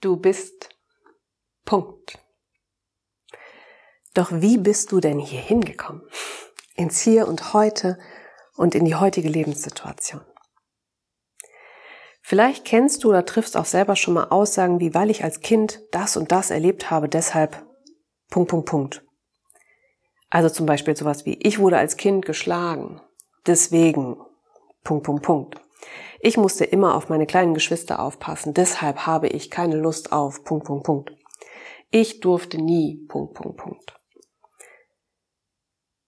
Du bist Punkt. Doch wie bist du denn hier hingekommen? Ins Hier und Heute und in die heutige Lebenssituation. Vielleicht kennst du oder triffst auch selber schon mal Aussagen wie, weil ich als Kind das und das erlebt habe, deshalb Punkt, Punkt, Punkt. Also zum Beispiel sowas wie, ich wurde als Kind geschlagen, deswegen Punkt, Punkt, Punkt. Ich musste immer auf meine kleinen Geschwister aufpassen, deshalb habe ich keine Lust auf Punkt, Punkt, Punkt. Ich durfte nie Punkt, Punkt, Punkt.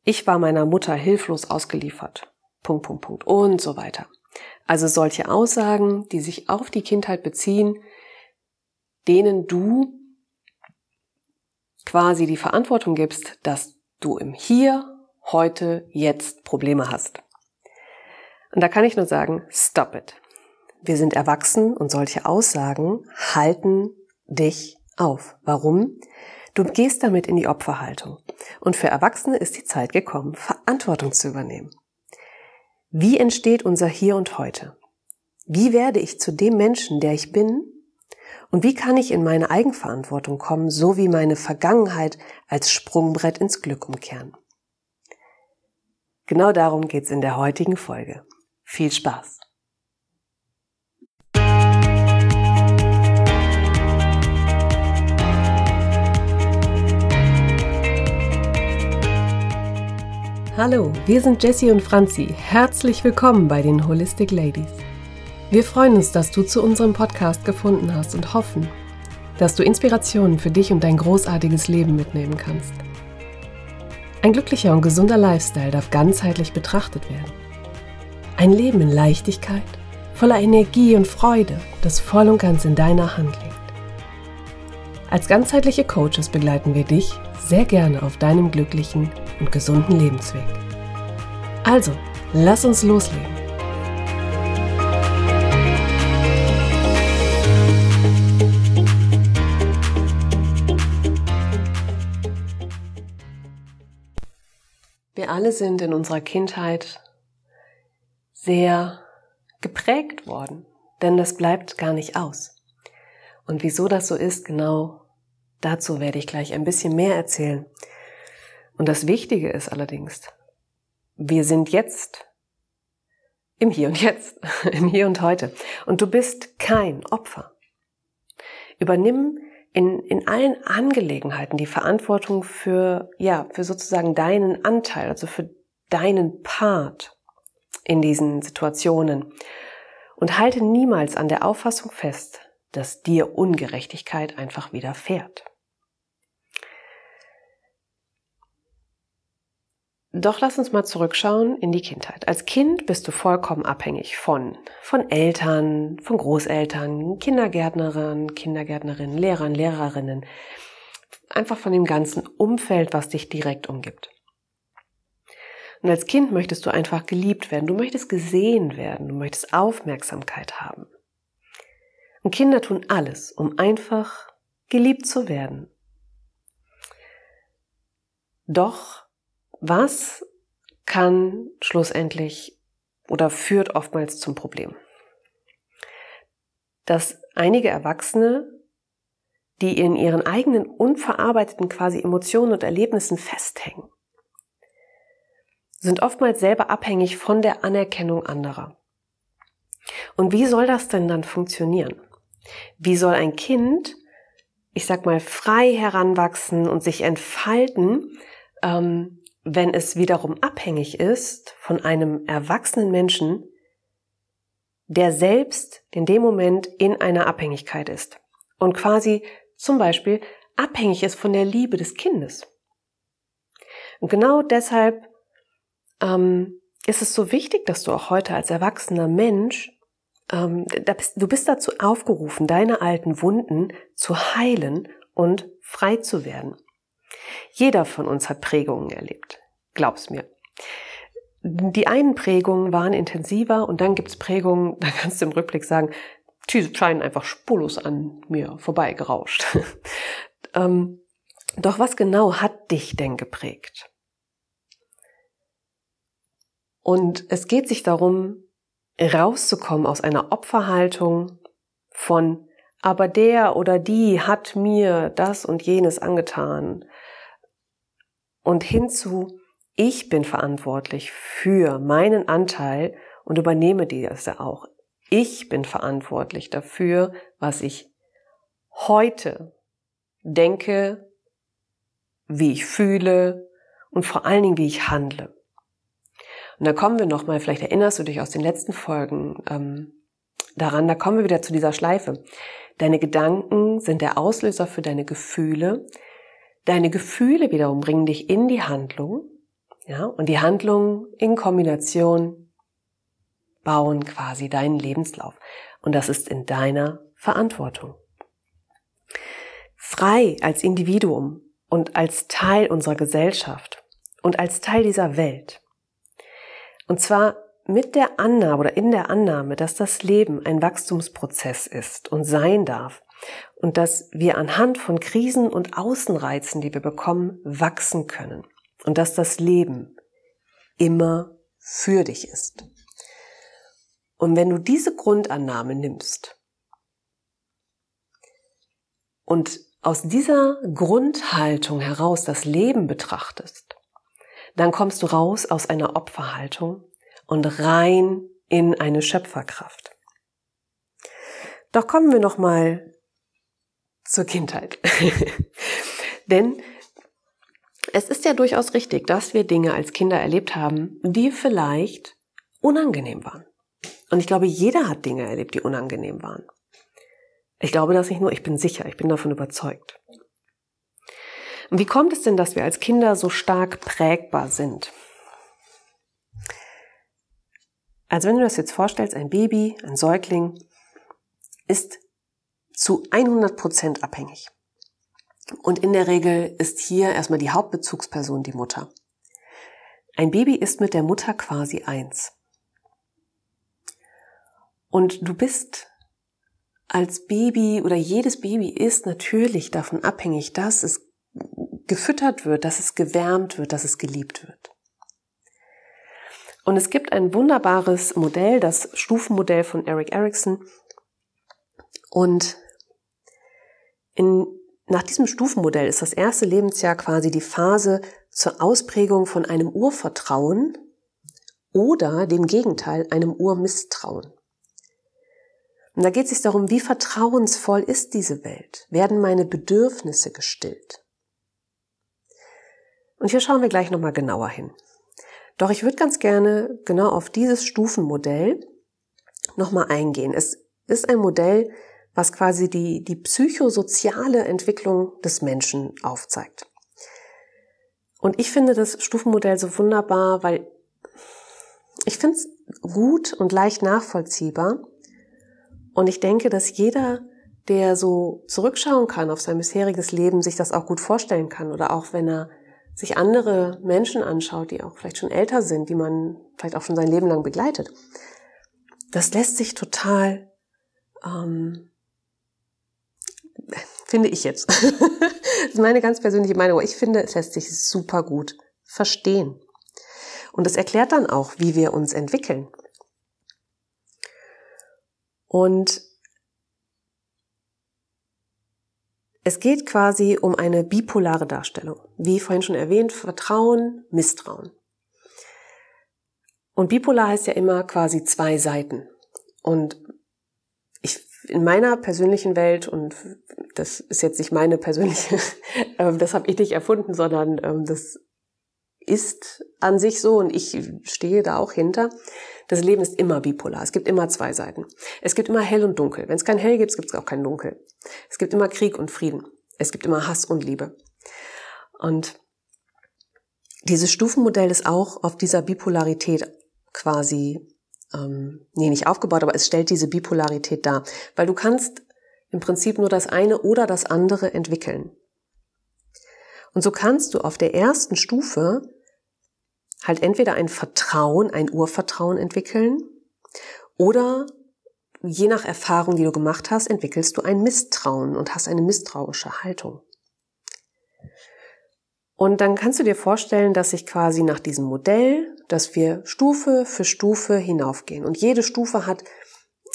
Ich war meiner Mutter hilflos ausgeliefert. Punkt, Punkt, Punkt und so weiter. Also solche Aussagen, die sich auf die Kindheit beziehen, denen du quasi die Verantwortung gibst, dass du im Hier, heute, jetzt Probleme hast. Und da kann ich nur sagen, stop it. Wir sind erwachsen und solche Aussagen halten dich auf. Warum? Du gehst damit in die Opferhaltung. Und für Erwachsene ist die Zeit gekommen, Verantwortung zu übernehmen. Wie entsteht unser Hier und heute? Wie werde ich zu dem Menschen, der ich bin? Und wie kann ich in meine Eigenverantwortung kommen, so wie meine Vergangenheit als Sprungbrett ins Glück umkehren? Genau darum geht's in der heutigen Folge. Viel Spaß! Hallo, wir sind Jessie und Franzi. Herzlich willkommen bei den Holistic Ladies. Wir freuen uns, dass du zu unserem Podcast gefunden hast und hoffen, dass du Inspirationen für dich und dein großartiges Leben mitnehmen kannst. Ein glücklicher und gesunder Lifestyle darf ganzheitlich betrachtet werden. Ein Leben in Leichtigkeit, voller Energie und Freude, das voll und ganz in deiner Hand liegt. Als ganzheitliche Coaches begleiten wir dich sehr gerne auf deinem glücklichen und gesunden Lebensweg. Also, lass uns loslegen. Wir alle sind in unserer Kindheit sehr geprägt worden, denn das bleibt gar nicht aus. Und wieso das so ist, genau Dazu werde ich gleich ein bisschen mehr erzählen. Und das Wichtige ist allerdings, wir sind jetzt im Hier und Jetzt, im Hier und Heute. Und du bist kein Opfer. Übernimm in, in allen Angelegenheiten die Verantwortung für, ja, für sozusagen deinen Anteil, also für deinen Part in diesen Situationen. Und halte niemals an der Auffassung fest, dass dir Ungerechtigkeit einfach widerfährt. Doch lass uns mal zurückschauen in die Kindheit. Als Kind bist du vollkommen abhängig von, von Eltern, von Großeltern, Kindergärtnerinnen, Kindergärtnerinnen, Lehrern, Lehrerinnen. Einfach von dem ganzen Umfeld, was dich direkt umgibt. Und als Kind möchtest du einfach geliebt werden. Du möchtest gesehen werden. Du möchtest Aufmerksamkeit haben. Und Kinder tun alles, um einfach geliebt zu werden. Doch was kann schlussendlich oder führt oftmals zum Problem? Dass einige Erwachsene, die in ihren eigenen unverarbeiteten quasi Emotionen und Erlebnissen festhängen, sind oftmals selber abhängig von der Anerkennung anderer. Und wie soll das denn dann funktionieren? Wie soll ein Kind, ich sag mal, frei heranwachsen und sich entfalten, ähm, wenn es wiederum abhängig ist von einem erwachsenen Menschen, der selbst in dem Moment in einer Abhängigkeit ist und quasi zum Beispiel abhängig ist von der Liebe des Kindes. Und genau deshalb ähm, ist es so wichtig, dass du auch heute als erwachsener Mensch, ähm, bist, du bist dazu aufgerufen, deine alten Wunden zu heilen und frei zu werden. Jeder von uns hat Prägungen erlebt. Glaub's mir. Die einen Prägungen waren intensiver und dann gibt's Prägungen, da kannst du im Rückblick sagen, die scheinen einfach spurlos an mir vorbeigerauscht. ähm, doch was genau hat dich denn geprägt? Und es geht sich darum, rauszukommen aus einer Opferhaltung von aber der oder die hat mir das und jenes angetan. Und hinzu, ich bin verantwortlich für meinen Anteil und übernehme diese auch. Ich bin verantwortlich dafür, was ich heute denke, wie ich fühle und vor allen Dingen, wie ich handle. Und da kommen wir nochmal, vielleicht erinnerst du dich aus den letzten Folgen ähm, daran, da kommen wir wieder zu dieser Schleife. Deine Gedanken sind der Auslöser für deine Gefühle. Deine Gefühle wiederum bringen dich in die Handlung. Ja, und die Handlung in Kombination bauen quasi deinen Lebenslauf. Und das ist in deiner Verantwortung. Frei als Individuum und als Teil unserer Gesellschaft und als Teil dieser Welt. Und zwar mit der Annahme oder in der Annahme, dass das Leben ein Wachstumsprozess ist und sein darf und dass wir anhand von Krisen und Außenreizen, die wir bekommen, wachsen können und dass das Leben immer für dich ist. Und wenn du diese Grundannahme nimmst und aus dieser Grundhaltung heraus das Leben betrachtest, dann kommst du raus aus einer Opferhaltung und rein in eine Schöpferkraft. Doch kommen wir noch mal zur Kindheit. Denn es ist ja durchaus richtig, dass wir Dinge als Kinder erlebt haben, die vielleicht unangenehm waren. Und ich glaube, jeder hat Dinge erlebt, die unangenehm waren. Ich glaube das nicht nur, ich bin sicher, ich bin davon überzeugt. Und wie kommt es denn, dass wir als Kinder so stark prägbar sind? Also wenn du das jetzt vorstellst, ein Baby, ein Säugling ist zu 100 Prozent abhängig. Und in der Regel ist hier erstmal die Hauptbezugsperson die Mutter. Ein Baby ist mit der Mutter quasi eins. Und du bist als Baby oder jedes Baby ist natürlich davon abhängig, dass es gefüttert wird, dass es gewärmt wird, dass es geliebt wird. Und es gibt ein wunderbares Modell, das Stufenmodell von Eric Erickson. Und in, nach diesem Stufenmodell ist das erste Lebensjahr quasi die Phase zur Ausprägung von einem Urvertrauen oder dem Gegenteil, einem Urmisstrauen. Und da geht es sich darum, wie vertrauensvoll ist diese Welt? Werden meine Bedürfnisse gestillt? Und hier schauen wir gleich nochmal genauer hin. Doch ich würde ganz gerne genau auf dieses Stufenmodell nochmal eingehen. Es ist ein Modell, was quasi die, die psychosoziale Entwicklung des Menschen aufzeigt. Und ich finde das Stufenmodell so wunderbar, weil ich finde es gut und leicht nachvollziehbar. Und ich denke, dass jeder, der so zurückschauen kann auf sein bisheriges Leben, sich das auch gut vorstellen kann. Oder auch wenn er sich andere Menschen anschaut, die auch vielleicht schon älter sind, die man vielleicht auch schon sein Leben lang begleitet, das lässt sich total, ähm, finde ich jetzt, das ist meine ganz persönliche Meinung, aber ich finde, es lässt sich super gut verstehen. Und das erklärt dann auch, wie wir uns entwickeln. Und Es geht quasi um eine bipolare Darstellung. Wie vorhin schon erwähnt, Vertrauen, Misstrauen. Und bipolar heißt ja immer quasi zwei Seiten. Und ich, in meiner persönlichen Welt, und das ist jetzt nicht meine persönliche, ähm, das habe ich nicht erfunden, sondern ähm, das ist an sich so und ich stehe da auch hinter. Das Leben ist immer bipolar. Es gibt immer zwei Seiten. Es gibt immer hell und dunkel. Wenn es kein hell gibt, gibt es auch kein dunkel. Es gibt immer Krieg und Frieden. Es gibt immer Hass und Liebe. Und dieses Stufenmodell ist auch auf dieser Bipolarität quasi, ähm, nee, nicht aufgebaut, aber es stellt diese Bipolarität dar. Weil du kannst im Prinzip nur das eine oder das andere entwickeln. Und so kannst du auf der ersten Stufe halt entweder ein Vertrauen, ein Urvertrauen entwickeln oder je nach Erfahrung, die du gemacht hast, entwickelst du ein Misstrauen und hast eine misstrauische Haltung. Und dann kannst du dir vorstellen, dass sich quasi nach diesem Modell, dass wir Stufe für Stufe hinaufgehen. Und jede Stufe hat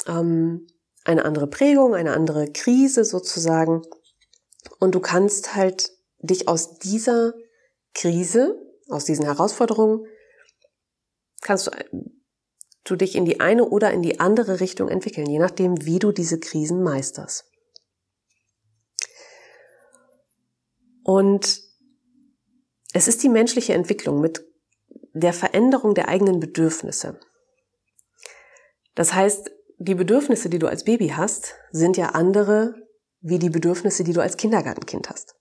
ähm, eine andere Prägung, eine andere Krise sozusagen. Und du kannst halt dich aus dieser Krise, aus diesen Herausforderungen, kannst du, du dich in die eine oder in die andere Richtung entwickeln, je nachdem, wie du diese Krisen meisterst. Und es ist die menschliche Entwicklung mit der Veränderung der eigenen Bedürfnisse. Das heißt, die Bedürfnisse, die du als Baby hast, sind ja andere wie die Bedürfnisse, die du als Kindergartenkind hast.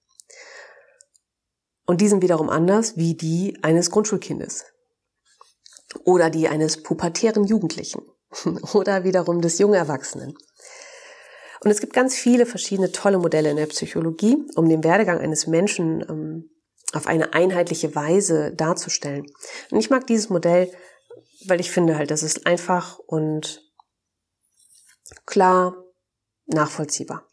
Und die sind wiederum anders wie die eines Grundschulkindes oder die eines pubertären Jugendlichen oder wiederum des jungen Erwachsenen. Und es gibt ganz viele verschiedene tolle Modelle in der Psychologie, um den Werdegang eines Menschen ähm, auf eine einheitliche Weise darzustellen. Und ich mag dieses Modell, weil ich finde halt, das ist einfach und klar nachvollziehbar.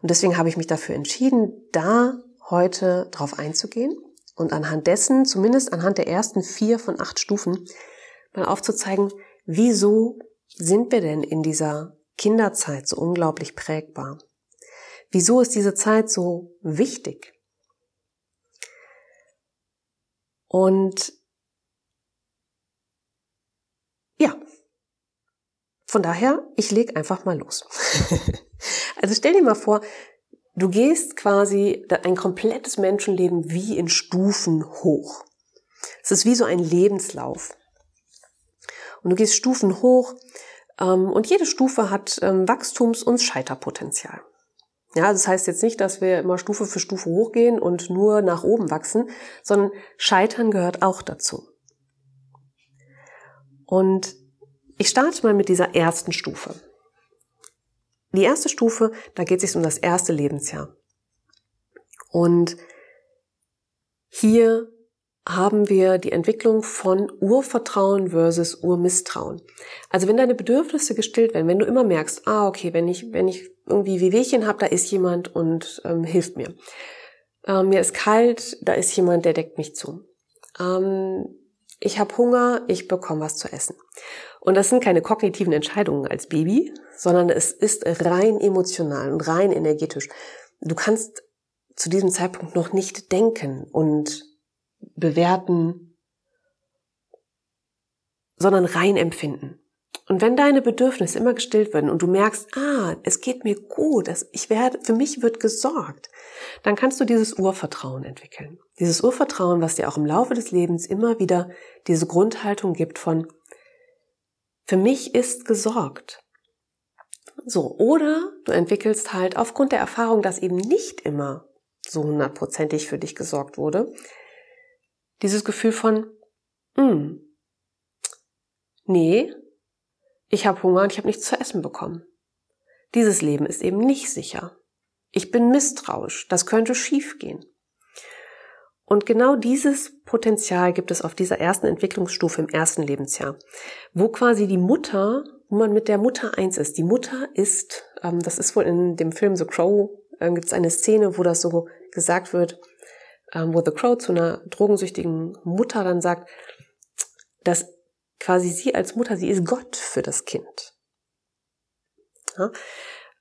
Und deswegen habe ich mich dafür entschieden, da heute drauf einzugehen und anhand dessen, zumindest anhand der ersten vier von acht Stufen, mal aufzuzeigen, wieso sind wir denn in dieser Kinderzeit so unglaublich prägbar? Wieso ist diese Zeit so wichtig? Und ja, von daher, ich leg einfach mal los. also stell dir mal vor, du gehst quasi ein komplettes Menschenleben wie in Stufen hoch. Es ist wie so ein Lebenslauf. Und du gehst Stufen hoch ähm, und jede Stufe hat ähm, Wachstums- und Scheiterpotenzial. Ja, das heißt jetzt nicht, dass wir immer Stufe für Stufe hochgehen und nur nach oben wachsen, sondern Scheitern gehört auch dazu. Und ich starte mal mit dieser ersten Stufe. Die erste Stufe, da geht es sich um das erste Lebensjahr. Und hier haben wir die Entwicklung von Urvertrauen versus Urmisstrauen. Also wenn deine Bedürfnisse gestillt werden, wenn du immer merkst, ah okay, wenn ich wenn ich irgendwie Wehwehchen habe, da ist jemand und ähm, hilft mir. Ähm, mir ist kalt, da ist jemand, der deckt mich zu. Ähm, ich habe Hunger, ich bekomme was zu essen. Und das sind keine kognitiven Entscheidungen als Baby, sondern es ist rein emotional und rein energetisch. Du kannst zu diesem Zeitpunkt noch nicht denken und bewerten, sondern rein empfinden. Und wenn deine Bedürfnisse immer gestillt werden und du merkst, ah, es geht mir gut, ich werde, für mich wird gesorgt, dann kannst du dieses Urvertrauen entwickeln. Dieses Urvertrauen, was dir auch im Laufe des Lebens immer wieder diese Grundhaltung gibt von, für mich ist gesorgt. So, oder du entwickelst halt aufgrund der Erfahrung, dass eben nicht immer so hundertprozentig für dich gesorgt wurde, dieses Gefühl von, hm, nee, ich habe Hunger und ich habe nichts zu essen bekommen. Dieses Leben ist eben nicht sicher. Ich bin misstrauisch, das könnte schiefgehen. Und genau dieses Potenzial gibt es auf dieser ersten Entwicklungsstufe im ersten Lebensjahr, wo quasi die Mutter, wo man mit der Mutter eins ist. Die Mutter ist, ähm, das ist wohl in dem Film The Crow, äh, gibt es eine Szene, wo das so gesagt wird, ähm, wo The Crow zu einer drogensüchtigen Mutter dann sagt, dass quasi sie als Mutter, sie ist Gott für das Kind. Ja?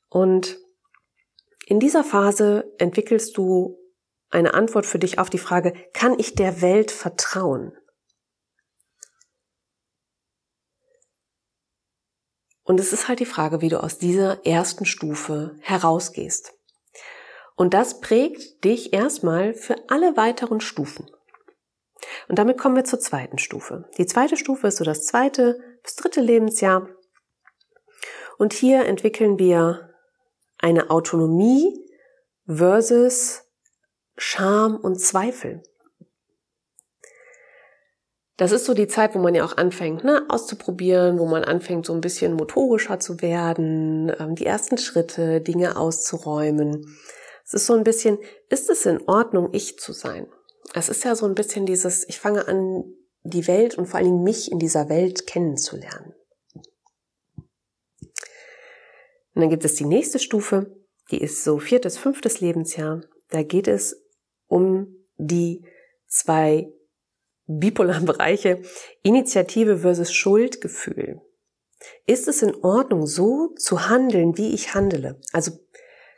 Und in dieser Phase entwickelst du eine Antwort für dich auf die Frage, kann ich der Welt vertrauen? Und es ist halt die Frage, wie du aus dieser ersten Stufe herausgehst. Und das prägt dich erstmal für alle weiteren Stufen. Und damit kommen wir zur zweiten Stufe. Die zweite Stufe ist so das zweite bis dritte Lebensjahr. Und hier entwickeln wir eine Autonomie versus Scham und Zweifel. Das ist so die Zeit, wo man ja auch anfängt, ne, auszuprobieren, wo man anfängt, so ein bisschen motorischer zu werden, ähm, die ersten Schritte, Dinge auszuräumen. Es ist so ein bisschen, ist es in Ordnung, ich zu sein? Es ist ja so ein bisschen dieses, ich fange an, die Welt und vor allen Dingen mich in dieser Welt kennenzulernen. Und dann gibt es die nächste Stufe, die ist so viertes, fünftes Lebensjahr. Da geht es um die zwei bipolaren Bereiche Initiative versus Schuldgefühl. Ist es in Ordnung, so zu handeln, wie ich handele? Also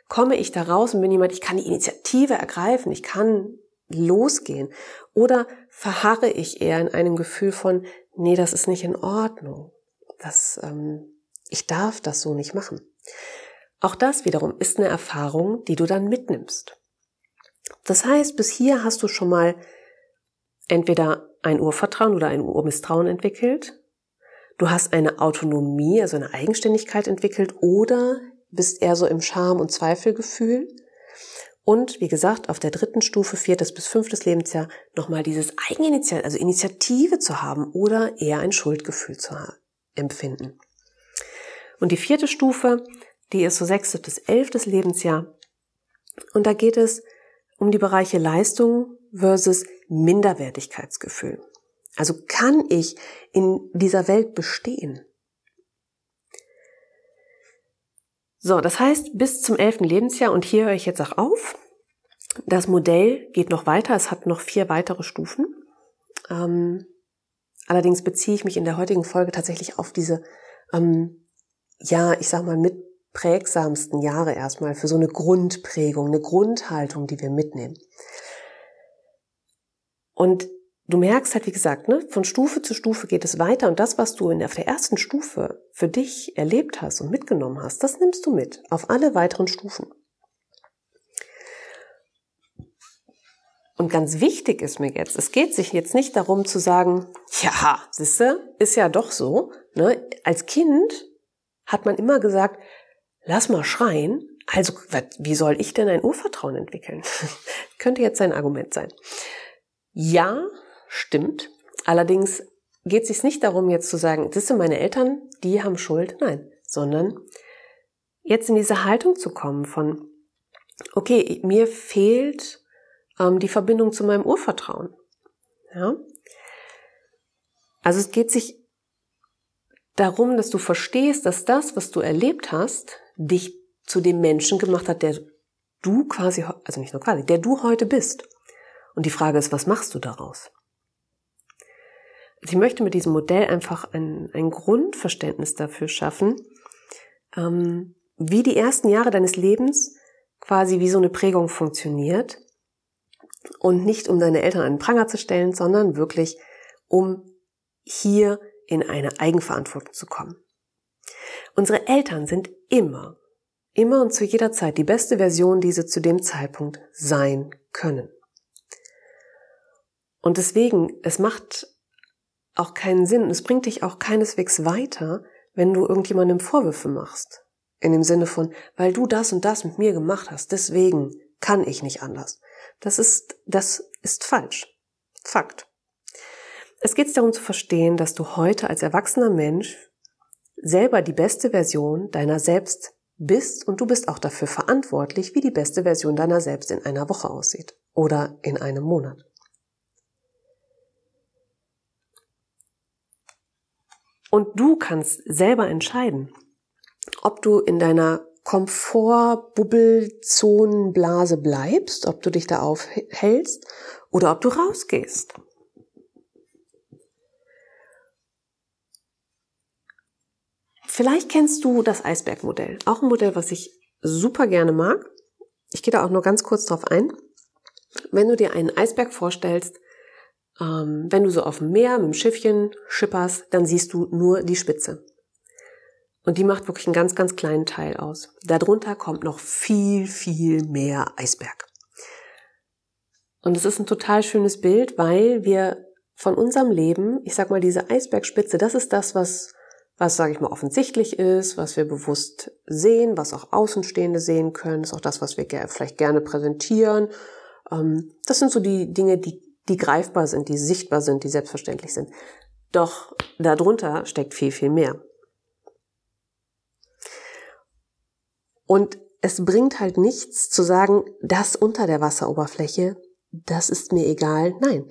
komme ich da raus und bin jemand, ich kann die Initiative ergreifen, ich kann losgehen? Oder verharre ich eher in einem Gefühl von, nee, das ist nicht in Ordnung. Das, ähm, ich darf das so nicht machen. Auch das wiederum ist eine Erfahrung, die du dann mitnimmst. Das heißt, bis hier hast du schon mal entweder ein Urvertrauen oder ein Urmisstrauen entwickelt. Du hast eine Autonomie, also eine Eigenständigkeit entwickelt oder bist eher so im Scham- und Zweifelgefühl. Und wie gesagt, auf der dritten Stufe, viertes bis fünftes Lebensjahr, nochmal dieses Eigeninitiative, also Initiative zu haben oder eher ein Schuldgefühl zu empfinden. Und die vierte Stufe, die ist so sechstes bis elftes Lebensjahr. Und da geht es um die Bereiche Leistung versus Minderwertigkeitsgefühl. Also kann ich in dieser Welt bestehen? So, das heißt bis zum elften Lebensjahr und hier höre ich jetzt auch auf. Das Modell geht noch weiter, es hat noch vier weitere Stufen. Ähm, allerdings beziehe ich mich in der heutigen Folge tatsächlich auf diese, ähm, ja, ich sag mal, mit prägsamsten Jahre erstmal für so eine Grundprägung, eine Grundhaltung, die wir mitnehmen. Und du merkst halt, wie gesagt, ne, von Stufe zu Stufe geht es weiter und das, was du in der, auf der ersten Stufe für dich erlebt hast und mitgenommen hast, das nimmst du mit auf alle weiteren Stufen. Und ganz wichtig ist mir jetzt, es geht sich jetzt nicht darum zu sagen, ja, siehste, ist ja doch so. Ne? Als Kind hat man immer gesagt, lass mal schreien. Also, wie soll ich denn ein Urvertrauen entwickeln? Könnte jetzt sein Argument sein. Ja, stimmt. Allerdings geht es sich nicht darum, jetzt zu sagen, das sind meine Eltern, die haben Schuld. Nein, sondern jetzt in diese Haltung zu kommen von, okay, mir fehlt ähm, die Verbindung zu meinem Urvertrauen. Ja? Also es geht sich darum, dass du verstehst, dass das, was du erlebt hast, dich zu dem Menschen gemacht hat, der du quasi, also nicht nur quasi, der du heute bist. Und die Frage ist, was machst du daraus? Also ich möchte mit diesem Modell einfach ein, ein Grundverständnis dafür schaffen, ähm, wie die ersten Jahre deines Lebens quasi wie so eine Prägung funktioniert und nicht um deine Eltern den Pranger zu stellen, sondern wirklich um hier in eine Eigenverantwortung zu kommen. Unsere Eltern sind immer, immer und zu jeder Zeit die beste Version, die sie zu dem Zeitpunkt sein können. Und deswegen, es macht auch keinen Sinn es bringt dich auch keineswegs weiter, wenn du irgendjemandem Vorwürfe machst. In dem Sinne von, weil du das und das mit mir gemacht hast, deswegen kann ich nicht anders. Das ist, das ist falsch. Fakt. Es geht darum zu verstehen, dass du heute als erwachsener Mensch selber die beste Version deiner selbst bist und du bist auch dafür verantwortlich, wie die beste Version deiner selbst in einer Woche aussieht oder in einem Monat. Und du kannst selber entscheiden, ob du in deiner Komfortbubbelzonenblase bleibst, ob du dich da aufhältst oder ob du rausgehst. Vielleicht kennst du das Eisbergmodell, auch ein Modell, was ich super gerne mag. Ich gehe da auch nur ganz kurz drauf ein. Wenn du dir einen Eisberg vorstellst, ähm, wenn du so auf dem Meer mit dem Schiffchen schipperst, dann siehst du nur die Spitze. Und die macht wirklich einen ganz, ganz kleinen Teil aus. Darunter kommt noch viel, viel mehr Eisberg. Und es ist ein total schönes Bild, weil wir von unserem Leben, ich sag mal, diese Eisbergspitze, das ist das, was, was, sage ich mal, offensichtlich ist, was wir bewusst sehen, was auch Außenstehende sehen können, ist auch das, was wir vielleicht gerne präsentieren. Ähm, das sind so die Dinge, die die greifbar sind, die sichtbar sind, die selbstverständlich sind. Doch darunter steckt viel, viel mehr. Und es bringt halt nichts zu sagen, das unter der Wasseroberfläche, das ist mir egal. Nein,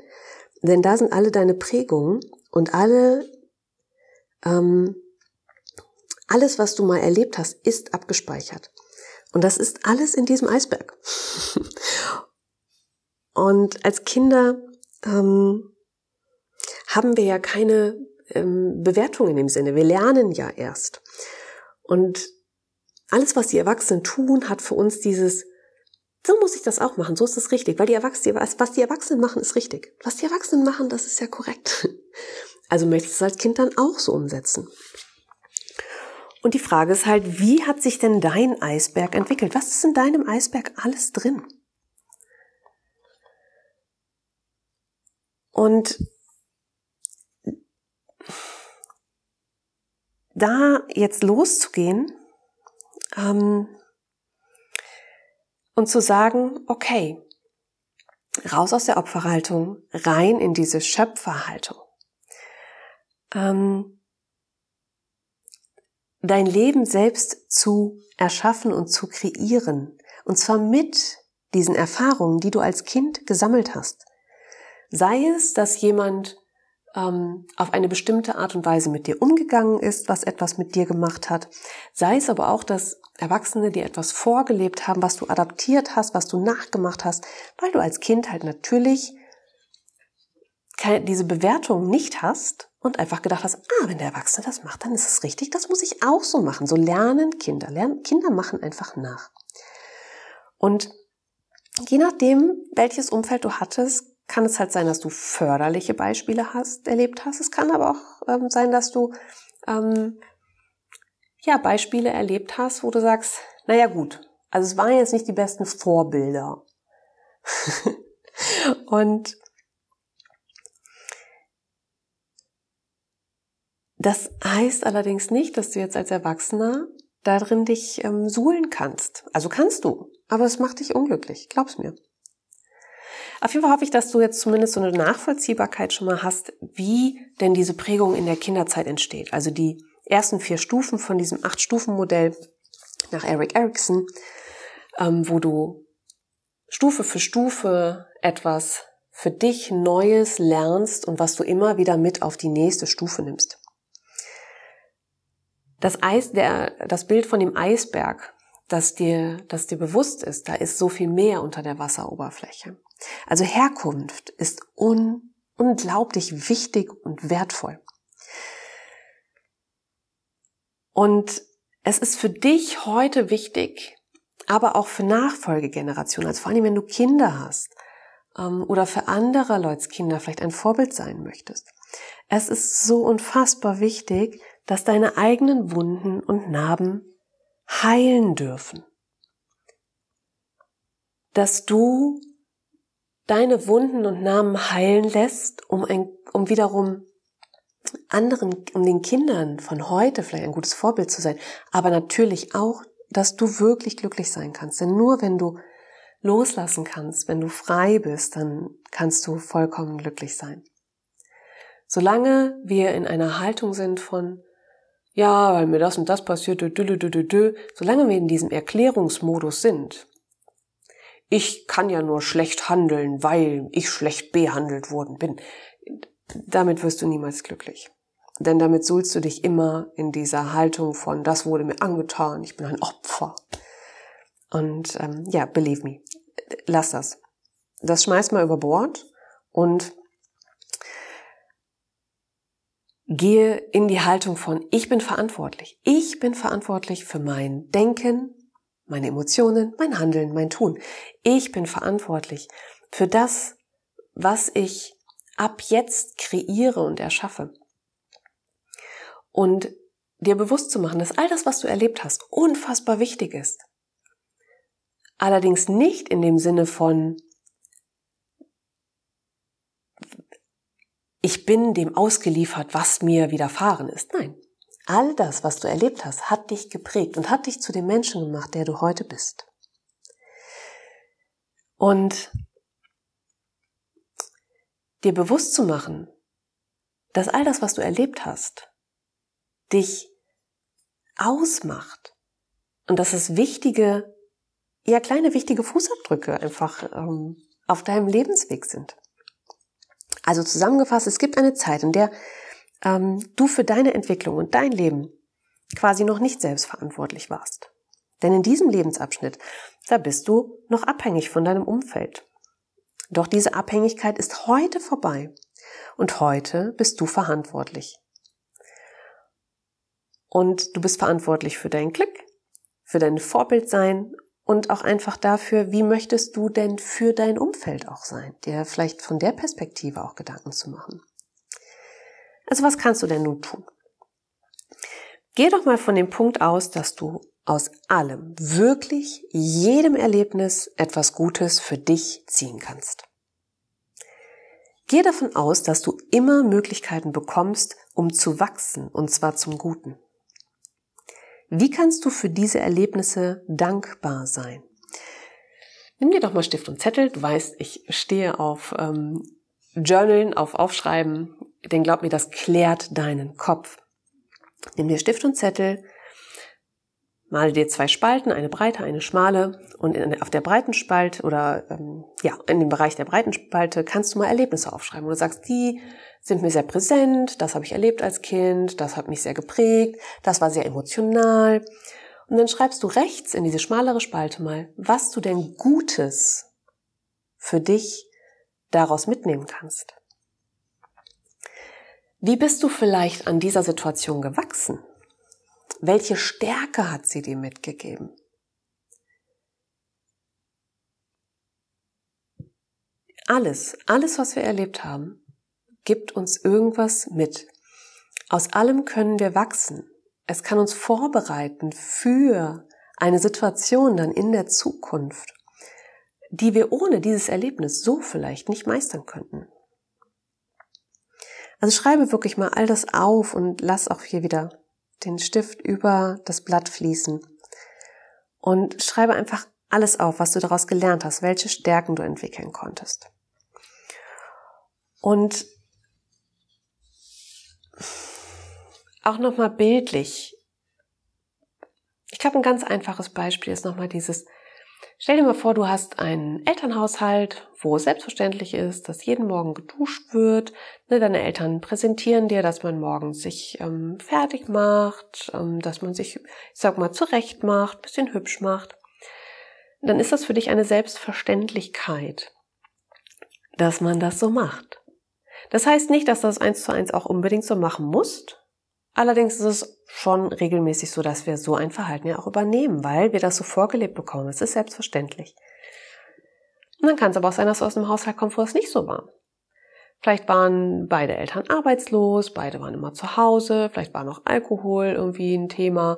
denn da sind alle deine Prägungen und alle, ähm, alles, was du mal erlebt hast, ist abgespeichert. Und das ist alles in diesem Eisberg. Und als Kinder ähm, haben wir ja keine ähm, Bewertung in dem Sinne. Wir lernen ja erst. Und alles, was die Erwachsenen tun, hat für uns dieses, so muss ich das auch machen, so ist das richtig, weil die Erwachsenen, was die Erwachsenen machen, ist richtig. Was die Erwachsenen machen, das ist ja korrekt. Also möchte ich es als Kind dann auch so umsetzen. Und die Frage ist halt, wie hat sich denn dein Eisberg entwickelt? Was ist in deinem Eisberg alles drin? Und da jetzt loszugehen, ähm, und zu sagen, okay, raus aus der Opferhaltung, rein in diese Schöpferhaltung. Ähm, dein Leben selbst zu erschaffen und zu kreieren. Und zwar mit diesen Erfahrungen, die du als Kind gesammelt hast. Sei es, dass jemand ähm, auf eine bestimmte Art und Weise mit dir umgegangen ist, was etwas mit dir gemacht hat. Sei es aber auch, dass Erwachsene dir etwas vorgelebt haben, was du adaptiert hast, was du nachgemacht hast, weil du als Kind halt natürlich diese Bewertung nicht hast und einfach gedacht hast, ah, wenn der Erwachsene das macht, dann ist es richtig, das muss ich auch so machen. So lernen Kinder. Lernen, Kinder machen einfach nach. Und je nachdem, welches Umfeld du hattest, kann es halt sein, dass du förderliche Beispiele hast, erlebt hast. Es kann aber auch ähm, sein, dass du ähm, ja Beispiele erlebt hast, wo du sagst, naja gut, also es waren jetzt nicht die besten Vorbilder. Und das heißt allerdings nicht, dass du jetzt als Erwachsener darin dich ähm, suhlen kannst. Also kannst du, aber es macht dich unglücklich, glaub's mir. Auf jeden Fall hoffe ich, dass du jetzt zumindest so eine Nachvollziehbarkeit schon mal hast, wie denn diese Prägung in der Kinderzeit entsteht. Also die ersten vier Stufen von diesem Acht-Stufen-Modell nach Eric Erickson, ähm, wo du Stufe für Stufe etwas für dich Neues lernst und was du immer wieder mit auf die nächste Stufe nimmst. Das Eis, der, das Bild von dem Eisberg, das dir, das dir bewusst ist, da ist so viel mehr unter der Wasseroberfläche. Also Herkunft ist un unglaublich wichtig und wertvoll. Und es ist für dich heute wichtig, aber auch für Nachfolgegenerationen, also vor allem wenn du Kinder hast ähm, oder für andere Leute's Kinder vielleicht ein Vorbild sein möchtest. Es ist so unfassbar wichtig, dass deine eigenen Wunden und Narben heilen dürfen. Dass du deine Wunden und Namen heilen lässt, um, ein, um wiederum anderen, um den Kindern von heute vielleicht ein gutes Vorbild zu sein, aber natürlich auch, dass du wirklich glücklich sein kannst. Denn nur wenn du loslassen kannst, wenn du frei bist, dann kannst du vollkommen glücklich sein. Solange wir in einer Haltung sind von, ja, weil mir das und das passiert, dü, dü, dü, dü, dü, solange wir in diesem Erklärungsmodus sind, ich kann ja nur schlecht handeln, weil ich schlecht behandelt worden bin. Damit wirst du niemals glücklich. Denn damit suhlst du dich immer in dieser Haltung von, das wurde mir angetan, ich bin ein Opfer. Und ähm, ja, believe me, lass das. Das schmeiß mal über Bord und gehe in die Haltung von, ich bin verantwortlich. Ich bin verantwortlich für mein Denken, meine Emotionen, mein Handeln, mein Tun. Ich bin verantwortlich für das, was ich ab jetzt kreiere und erschaffe. Und dir bewusst zu machen, dass all das, was du erlebt hast, unfassbar wichtig ist. Allerdings nicht in dem Sinne von, ich bin dem ausgeliefert, was mir widerfahren ist. Nein, All das, was du erlebt hast, hat dich geprägt und hat dich zu dem Menschen gemacht, der du heute bist. Und dir bewusst zu machen, dass all das, was du erlebt hast, dich ausmacht und dass es wichtige, ja kleine wichtige Fußabdrücke einfach ähm, auf deinem Lebensweg sind. Also zusammengefasst, es gibt eine Zeit, in der ähm, du für deine Entwicklung und dein Leben quasi noch nicht selbst verantwortlich warst. Denn in diesem Lebensabschnitt, da bist du noch abhängig von deinem Umfeld. Doch diese Abhängigkeit ist heute vorbei und heute bist du verantwortlich Und du bist verantwortlich für dein Glück, für dein Vorbildsein und auch einfach dafür, wie möchtest du denn für dein Umfeld auch sein, dir vielleicht von der Perspektive auch Gedanken zu machen. Also was kannst du denn nun tun? Geh doch mal von dem Punkt aus, dass du aus allem, wirklich jedem Erlebnis etwas Gutes für dich ziehen kannst. Geh davon aus, dass du immer Möglichkeiten bekommst, um zu wachsen, und zwar zum Guten. Wie kannst du für diese Erlebnisse dankbar sein? Nimm dir doch mal Stift und Zettel. Du weißt, ich stehe auf ähm, Journalen, auf Aufschreiben. Denn glaub mir, das klärt deinen Kopf. Nimm dir Stift und Zettel Male dir zwei Spalten, eine breite, eine schmale und in, auf der breiten Spalte oder ähm, ja, in dem Bereich der breiten Spalte kannst du mal Erlebnisse aufschreiben. Und du sagst, die sind mir sehr präsent, das habe ich erlebt als Kind, das hat mich sehr geprägt, das war sehr emotional. Und dann schreibst du rechts in diese schmalere Spalte mal, was du denn Gutes für dich daraus mitnehmen kannst. Wie bist du vielleicht an dieser Situation gewachsen? Welche Stärke hat sie dir mitgegeben? Alles, alles, was wir erlebt haben, gibt uns irgendwas mit. Aus allem können wir wachsen. Es kann uns vorbereiten für eine Situation dann in der Zukunft, die wir ohne dieses Erlebnis so vielleicht nicht meistern könnten. Also schreibe wirklich mal all das auf und lass auch hier wieder den Stift über das Blatt fließen und schreibe einfach alles auf, was du daraus gelernt hast, welche Stärken du entwickeln konntest. Und auch nochmal bildlich. Ich glaube, ein ganz einfaches Beispiel ist nochmal dieses, Stell dir mal vor, du hast einen Elternhaushalt, wo es selbstverständlich ist, dass jeden Morgen geduscht wird. Ne, deine Eltern präsentieren dir, dass man morgens sich ähm, fertig macht, ähm, dass man sich, ich sag mal, zurecht macht, bisschen hübsch macht. Dann ist das für dich eine Selbstverständlichkeit, dass man das so macht. Das heißt nicht, dass du das eins zu eins auch unbedingt so machen musst. Allerdings ist es schon regelmäßig so, dass wir so ein Verhalten ja auch übernehmen, weil wir das so vorgelebt bekommen. Es ist selbstverständlich. Und dann kann es aber auch sein, dass du aus einem Haushalt kommst, wo es nicht so war. Vielleicht waren beide Eltern arbeitslos, beide waren immer zu Hause, vielleicht war noch Alkohol irgendwie ein Thema,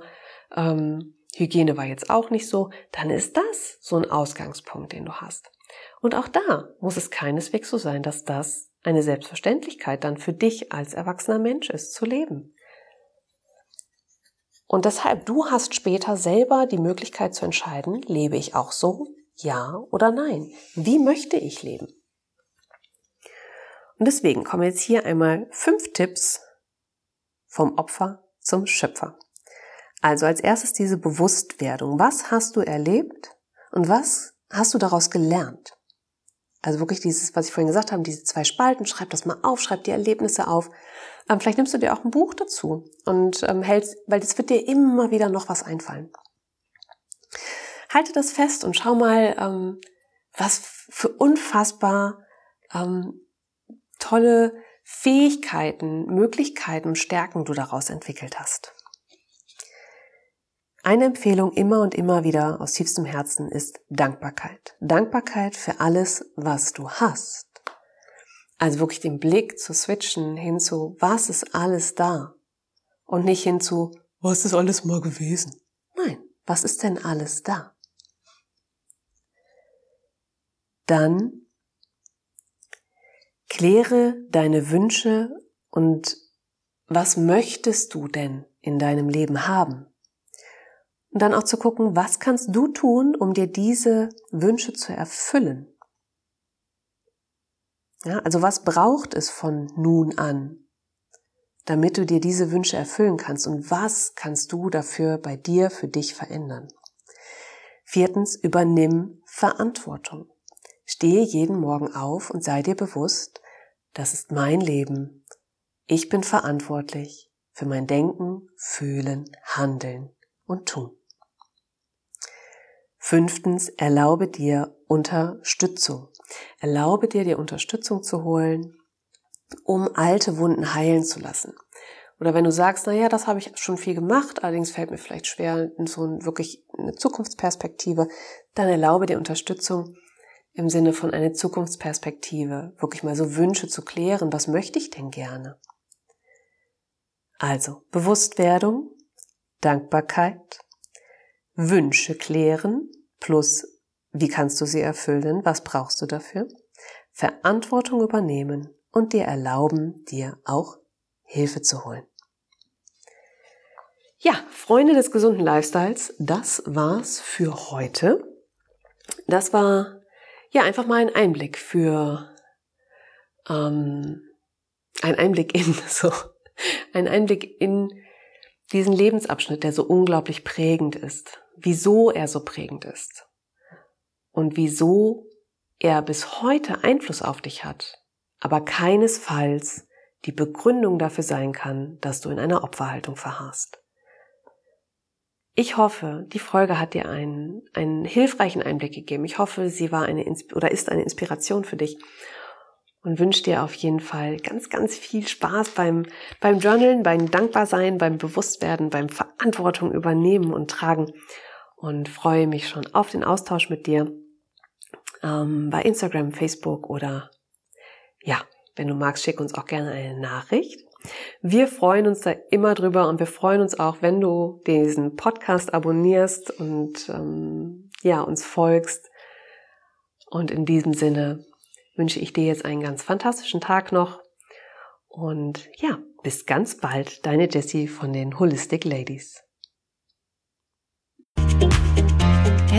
ähm, Hygiene war jetzt auch nicht so. Dann ist das so ein Ausgangspunkt, den du hast. Und auch da muss es keineswegs so sein, dass das eine Selbstverständlichkeit dann für dich als erwachsener Mensch ist, zu leben. Und deshalb, du hast später selber die Möglichkeit zu entscheiden, lebe ich auch so, ja oder nein? Wie möchte ich leben? Und deswegen kommen jetzt hier einmal fünf Tipps vom Opfer zum Schöpfer. Also als erstes diese Bewusstwerdung. Was hast du erlebt und was hast du daraus gelernt? Also wirklich dieses, was ich vorhin gesagt habe, diese zwei Spalten, schreib das mal auf, schreib die Erlebnisse auf. Ähm, vielleicht nimmst du dir auch ein Buch dazu und ähm, hältst, weil das wird dir immer wieder noch was einfallen. Halte das fest und schau mal, ähm, was für unfassbar ähm, tolle Fähigkeiten, Möglichkeiten und Stärken du daraus entwickelt hast. Eine Empfehlung immer und immer wieder aus tiefstem Herzen ist Dankbarkeit. Dankbarkeit für alles, was du hast. Also wirklich den Blick zu switchen hinzu, was ist alles da? Und nicht hinzu, was ist alles mal gewesen? Nein, was ist denn alles da? Dann kläre deine Wünsche und was möchtest du denn in deinem Leben haben? Und dann auch zu gucken, was kannst du tun, um dir diese Wünsche zu erfüllen? Ja, also was braucht es von nun an, damit du dir diese Wünsche erfüllen kannst? Und was kannst du dafür bei dir, für dich verändern? Viertens, übernimm Verantwortung. Stehe jeden Morgen auf und sei dir bewusst, das ist mein Leben. Ich bin verantwortlich für mein Denken, Fühlen, Handeln und Tun. Fünftens, erlaube dir Unterstützung. Erlaube dir, dir Unterstützung zu holen, um alte Wunden heilen zu lassen. Oder wenn du sagst, na ja, das habe ich schon viel gemacht, allerdings fällt mir vielleicht schwer, so ein, wirklich eine Zukunftsperspektive, dann erlaube dir Unterstützung im Sinne von einer Zukunftsperspektive, wirklich mal so Wünsche zu klären, was möchte ich denn gerne? Also Bewusstwerdung, Dankbarkeit, Wünsche klären plus wie kannst du sie erfüllen, was brauchst du dafür, Verantwortung übernehmen und dir erlauben, dir auch Hilfe zu holen. Ja, Freunde des gesunden Lifestyles, das war's für heute. Das war ja einfach mal ein Einblick für ähm, ein Einblick in so ein Einblick in diesen Lebensabschnitt, der so unglaublich prägend ist. Wieso er so prägend ist und wieso er bis heute Einfluss auf dich hat, aber keinesfalls die Begründung dafür sein kann, dass du in einer Opferhaltung verharrst. Ich hoffe, die Folge hat dir einen, einen hilfreichen Einblick gegeben. Ich hoffe, sie war eine oder ist eine Inspiration für dich und wünsche dir auf jeden Fall ganz, ganz viel Spaß beim, beim Journalen, beim Dankbarsein, beim Bewusstwerden, beim Verantwortung übernehmen und tragen und freue mich schon auf den Austausch mit dir ähm, bei Instagram, Facebook oder ja, wenn du magst, schick uns auch gerne eine Nachricht. Wir freuen uns da immer drüber und wir freuen uns auch, wenn du diesen Podcast abonnierst und ähm, ja, uns folgst. Und in diesem Sinne wünsche ich dir jetzt einen ganz fantastischen Tag noch. Und ja, bis ganz bald, deine Jessie von den Holistic Ladies.